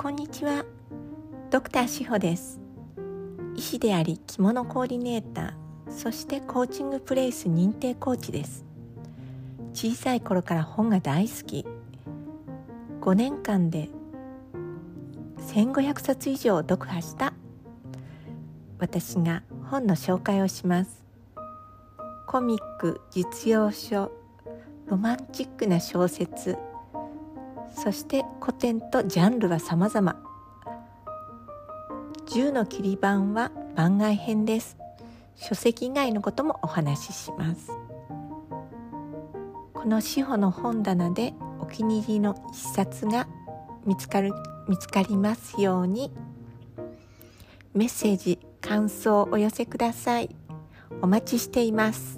こんにちは。ドクター志保です。医師であり着物コーディネーターそしてコーチングプレイス認定コーチです。小さい頃から本が大好き。5年間で1500冊以上読破した。私が本の紹介をします。コミック実用書ロマンチックな小説そして古典とジャンルは様々。10の切り板は番外編です。書籍以外のこともお話しします。この司法の本棚でお気に入りの一冊が見つかる見つかりますように。メッセージ感想をお寄せください。お待ちしています。